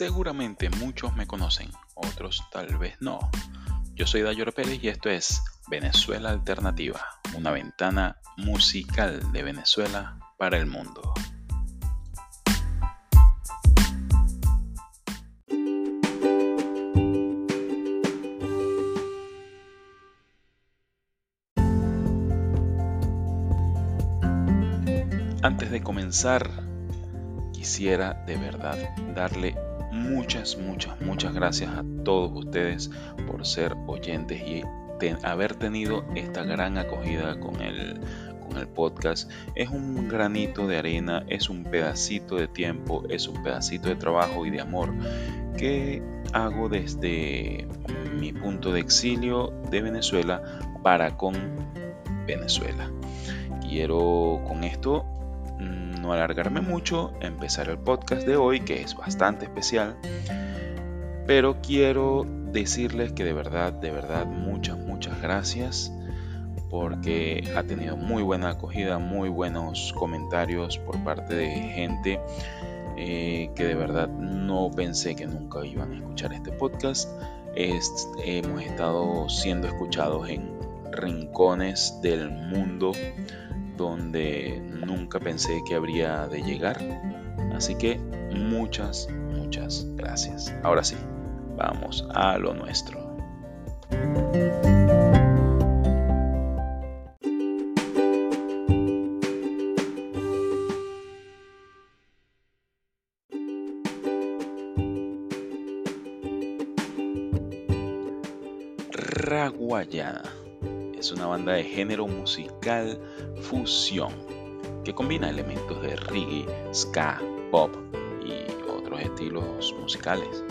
Seguramente muchos me conocen, otros tal vez no. Yo soy Dayor Pérez y esto es Venezuela Alternativa, una ventana musical de Venezuela para el mundo. Antes de comenzar, quisiera de verdad darle muchas, muchas, muchas gracias a todos ustedes por ser oyentes y haber tenido esta gran acogida con el, con el podcast. Es un granito de arena, es un pedacito de tiempo, es un pedacito de trabajo y de amor que hago desde mi punto de exilio de Venezuela para con Venezuela. Quiero con esto no alargarme mucho, empezar el podcast de hoy, que es bastante especial, pero quiero decirles que de verdad, de verdad, muchas, muchas gracias porque ha tenido muy buena acogida, muy buenos comentarios por parte de gente eh, que de verdad no pensé que nunca iban a escuchar este podcast. hemos estado siendo escuchados en rincones del mundo donde nunca pensé que habría de llegar. Así que muchas, muchas gracias. Ahora sí, vamos a lo nuestro. Es una banda de género musical fusión que combina elementos de reggae, ska, pop y otros estilos musicales.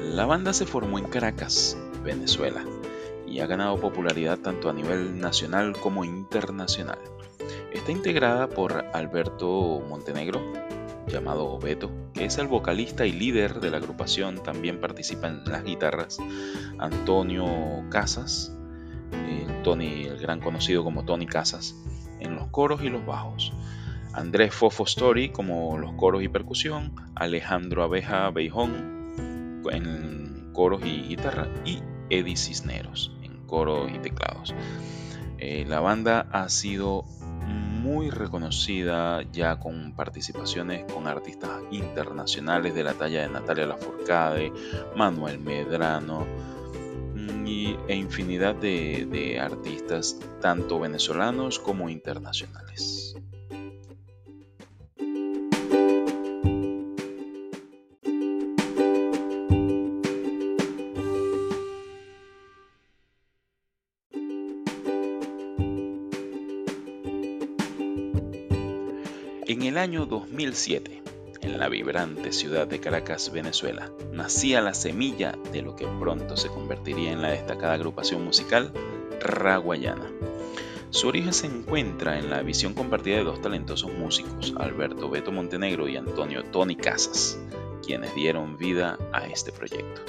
La banda se formó en Caracas, Venezuela, y ha ganado popularidad tanto a nivel nacional como internacional. Está integrada por Alberto Montenegro, llamado Beto, que es el vocalista y líder de la agrupación, también participa en las guitarras, Antonio Casas, Tony, el gran conocido como Tony Casas, en los coros y los bajos. Andrés Fofo Story como los coros y percusión, Alejandro Abeja Beijón en coros y guitarra y Eddie Cisneros en coros y teclados. Eh, la banda ha sido muy reconocida ya con participaciones con artistas internacionales de la talla de Natalia Lafourcade, Manuel Medrano, e infinidad de, artistas, tanto venezolanos como internacionales. En el año 2007, en la vibrante ciudad de Caracas, Venezuela, nacía la semilla de lo que pronto se convertiría en la destacada agrupación musical Raguayana. Su origen se encuentra en la visión compartida de dos talentosos músicos, Alberto Beto Montenegro y Antonio Tony Casas, quienes dieron vida a este proyecto.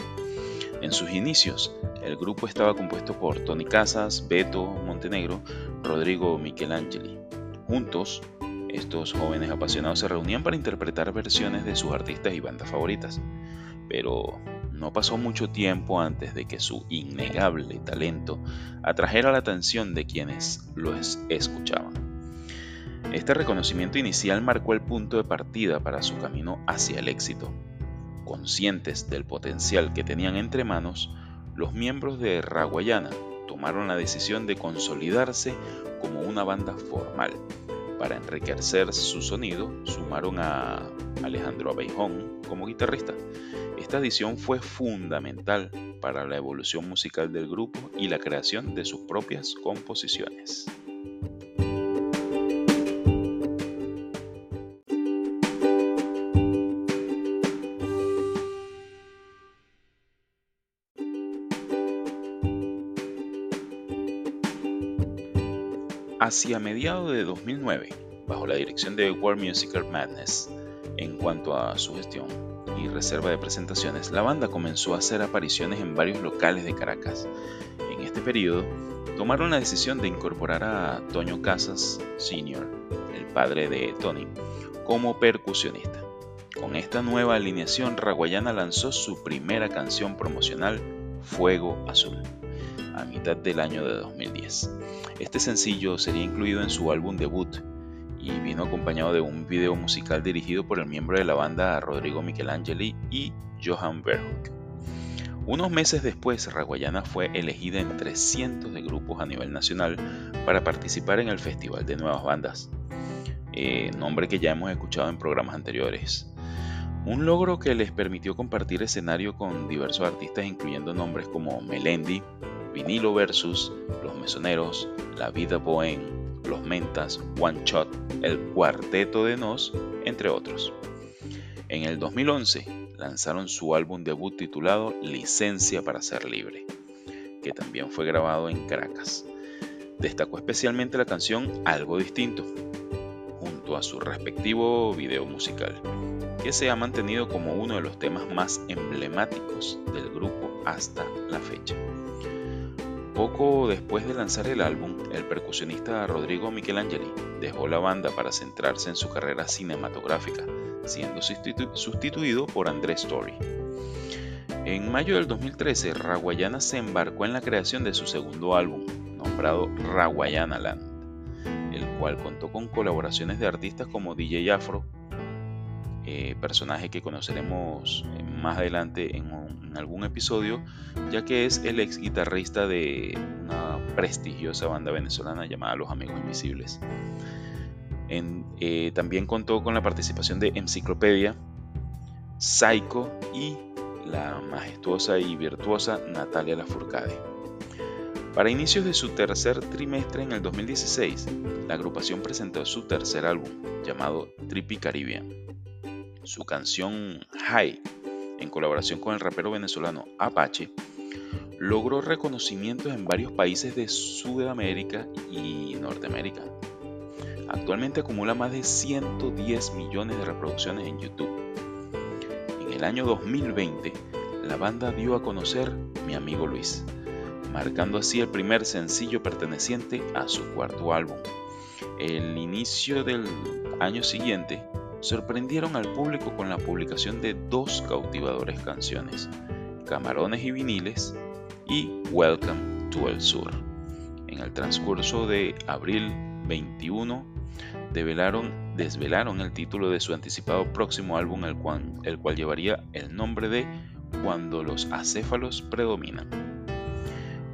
En sus inicios, el grupo estaba compuesto por Tony Casas, Beto Montenegro, Rodrigo Michelangeli. Juntos estos jóvenes apasionados se reunían para interpretar versiones de sus artistas y bandas favoritas, pero no pasó mucho tiempo antes de que su innegable talento atrajera la atención de quienes los escuchaban. Este reconocimiento inicial marcó el punto de partida para su camino hacia el éxito. Conscientes del potencial que tenían entre manos, los miembros de Raguayana tomaron la decisión de consolidarse como una banda formal para enriquecer su sonido, sumaron a Alejandro Abeijón como guitarrista. Esta adición fue fundamental para la evolución musical del grupo y la creación de sus propias composiciones. Hacia mediados de 2009, bajo la dirección de World Musical Madness, en cuanto a su gestión y reserva de presentaciones, la banda comenzó a hacer apariciones en varios locales de Caracas. En este periodo, tomaron la decisión de incorporar a Toño Casas Sr., el padre de Tony, como percusionista. Con esta nueva alineación, Raguayana lanzó su primera canción promocional, Fuego Azul, a mitad del año de 2010. Este sencillo sería incluido en su álbum debut y vino acompañado de un video musical dirigido por el miembro de la banda Rodrigo Michelangeli y Johan Verhoek. Unos meses después, Raguayana fue elegida entre cientos de grupos a nivel nacional para participar en el Festival de Nuevas Bandas, eh, nombre que ya hemos escuchado en programas anteriores. Un logro que les permitió compartir escenario con diversos artistas incluyendo nombres como Melendi, Vinilo Versus, Los Mesoneros, La Vida Bohem, Los Mentas, One Shot, El Cuarteto de Nos, entre otros. En el 2011, lanzaron su álbum debut titulado Licencia para ser libre, que también fue grabado en Caracas. Destacó especialmente la canción Algo Distinto, junto a su respectivo video musical, que se ha mantenido como uno de los temas más emblemáticos del grupo hasta la fecha. Poco después de lanzar el álbum, el percusionista Rodrigo Michelangeli dejó la banda para centrarse en su carrera cinematográfica, siendo sustituido por Andrés Story. En mayo del 2013, Raguayana se embarcó en la creación de su segundo álbum, nombrado Raguayana Land, el cual contó con colaboraciones de artistas como DJ Afro, eh, personaje que conoceremos eh, más adelante en, algún episodio, ya que es el ex guitarrista de una prestigiosa banda venezolana llamada Los Amigos Invisibles. Eh, también contó con la participación de Enciclopedia, Psycho y la majestuosa y virtuosa Natalia Lafourcade. Para inicios de su tercer trimestre en el 2016, la agrupación presentó su tercer álbum, llamado Trippy Caribbean. Su canción High, en colaboración con el rapero venezolano Apache, logró reconocimientos en varios países de Sudamérica y Norteamérica, Actualmente acumula más de 110 millones de reproducciones en YouTube. En el año 2020, la banda dio a conocer Mi amigo Luis, marcando así el primer sencillo perteneciente a su cuarto álbum. El inicio del año siguiente sorprendieron al público con la publicación de dos cautivadores canciones, Camarones y Viniles y Welcome to El Sur. En el transcurso de abril 21 desvelaron el título de su anticipado próximo álbum, el cual, el cual llevaría el nombre de Cuando los acéfalos predominan.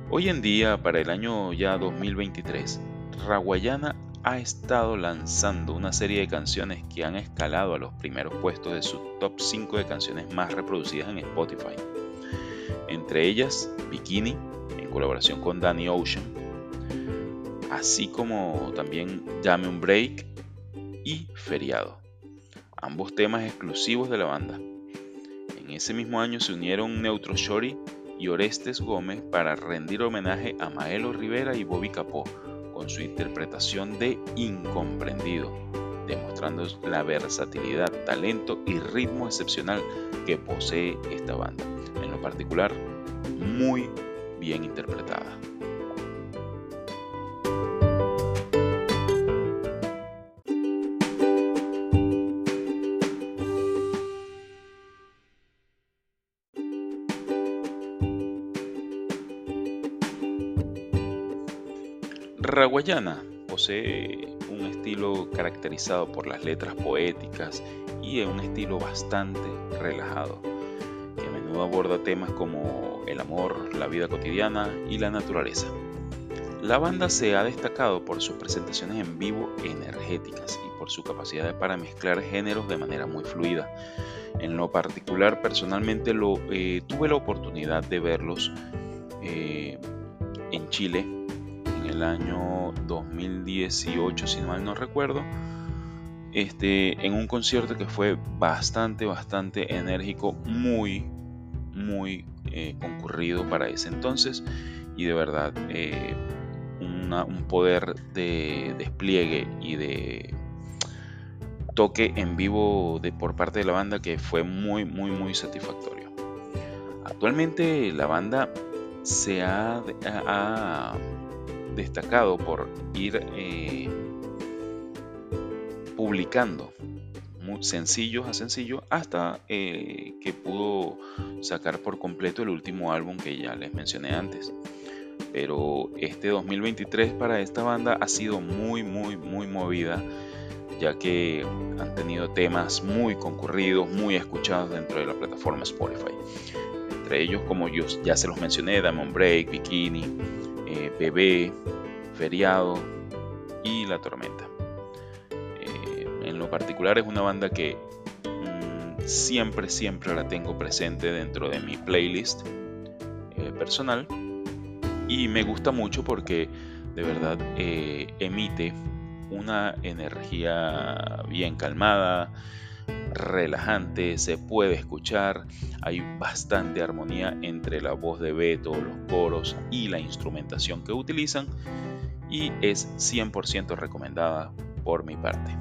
Hoy en día, para el año ya 2023, Raguayana ha estado lanzando una serie de canciones que han escalado a los primeros puestos de su top 5 de canciones más reproducidas en Spotify. Entre ellas, Bikini, en colaboración con Danny Ocean, así como también Dame un Break y Feriado, ambos temas exclusivos de la banda. En ese mismo año se unieron Neutro Shorty y Orestes Gómez para rendir homenaje a Maelo Rivera y Bobby Capó con su interpretación de Incomprendido, demostrando la versatilidad, talento y ritmo excepcional que posee esta banda, en lo particular muy bien interpretada. Raguayana posee un estilo caracterizado por las letras poéticas y un estilo bastante relajado, que a menudo aborda temas como el amor, la vida cotidiana y la naturaleza. La banda se ha destacado por sus presentaciones en vivo energéticas y por su capacidad para mezclar géneros de manera muy fluida. En lo particular, personalmente eh, tuve la oportunidad de verlos eh, en Chile el año 2018, si mal no recuerdo, este, en un concierto que fue bastante, bastante enérgico, muy, muy eh, concurrido para ese entonces y de verdad eh, un poder de despliegue y de toque en vivo de, por parte de la banda que fue muy, muy, muy satisfactorio. Actualmente la banda se ha, ha destacado por ir eh, publicando sencillos a sencillos hasta eh, que pudo sacar por completo el último álbum que ya les mencioné antes. Pero este 2023 para esta banda ha sido muy, muy, muy movida, ya que han tenido temas muy concurridos, muy escuchados dentro de la plataforma Spotify. Entre ellos, como yo ya se los mencioné, Diamond Break, Bikini, eh, Bebé, Feriado y La Tormenta. En lo particular es una banda que mm, siempre, siempre la tengo presente dentro de mi playlist eh, personal. Y me gusta mucho porque de verdad eh, emite una energía bien calmada, relajante, se puede escuchar, hay bastante armonía entre la voz de Beto, los coros y la instrumentación que utilizan y es 100% recomendada por mi parte.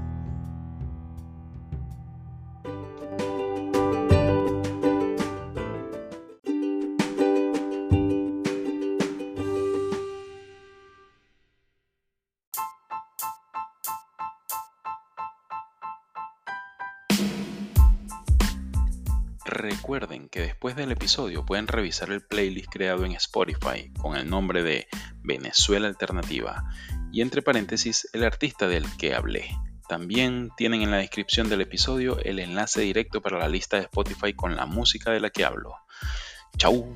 Recuerden que después del episodio pueden revisar el playlist creado en Spotify con el nombre de Venezuela Alternativa y entre paréntesis el artista del que hablé. También tienen en la descripción del episodio el enlace directo para la lista de Spotify con la música de la que hablo. ¡Chao!